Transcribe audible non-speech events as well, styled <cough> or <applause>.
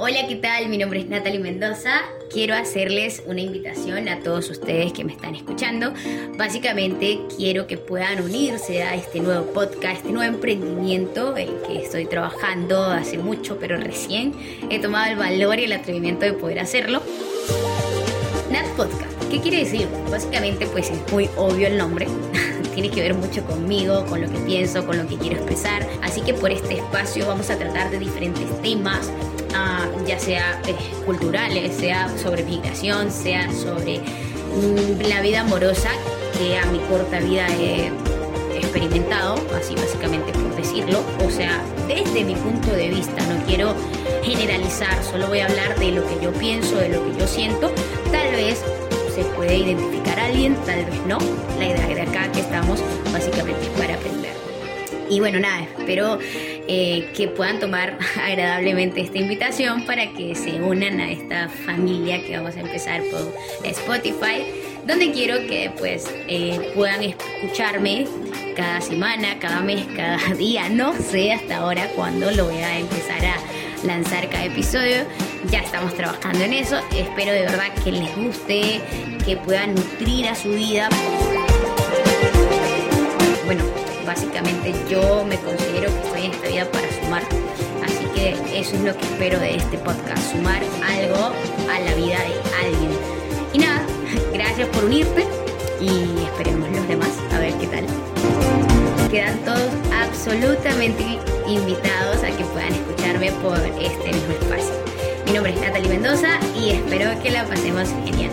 Hola, ¿qué tal? Mi nombre es Natalie Mendoza. Quiero hacerles una invitación a todos ustedes que me están escuchando. Básicamente quiero que puedan unirse a este nuevo podcast, este nuevo emprendimiento en que estoy trabajando hace mucho, pero recién he tomado el valor y el atrevimiento de poder hacerlo. Nat Podcast. ¿Qué quiere decir? Básicamente pues es muy obvio el nombre. <laughs> Tiene que ver mucho conmigo, con lo que pienso, con lo que quiero expresar. Así que por este espacio vamos a tratar de diferentes temas, ya sea eh, culturales, sea sobre migración, sea sobre mm, la vida amorosa que a mi corta vida he experimentado, así básicamente por decirlo, o sea, desde mi punto de vista, no quiero generalizar, solo voy a hablar de lo que yo pienso, de lo que yo siento, tal vez se puede identificar a alguien, tal vez no, la idea de acá que estamos básicamente es para aprender. Y bueno, nada, espero eh, que puedan tomar <laughs> agradablemente esta invitación para que se unan a esta familia que vamos a empezar por Spotify, donde quiero que pues eh, puedan escucharme cada semana, cada mes, cada <laughs> día, no sé hasta ahora cuándo lo voy a empezar a lanzar cada episodio. Ya estamos trabajando en eso. Espero de verdad que les guste, que puedan nutrir a su vida. Yo me considero que estoy en esta vida para sumar. Así que eso es lo que espero de este podcast, sumar algo a la vida de alguien. Y nada, <laughs> gracias por unirte y esperemos los demás a ver qué tal. Quedan todos absolutamente invitados a que puedan escucharme por este mismo espacio. Mi nombre es Natalie Mendoza y espero que la pasemos genial.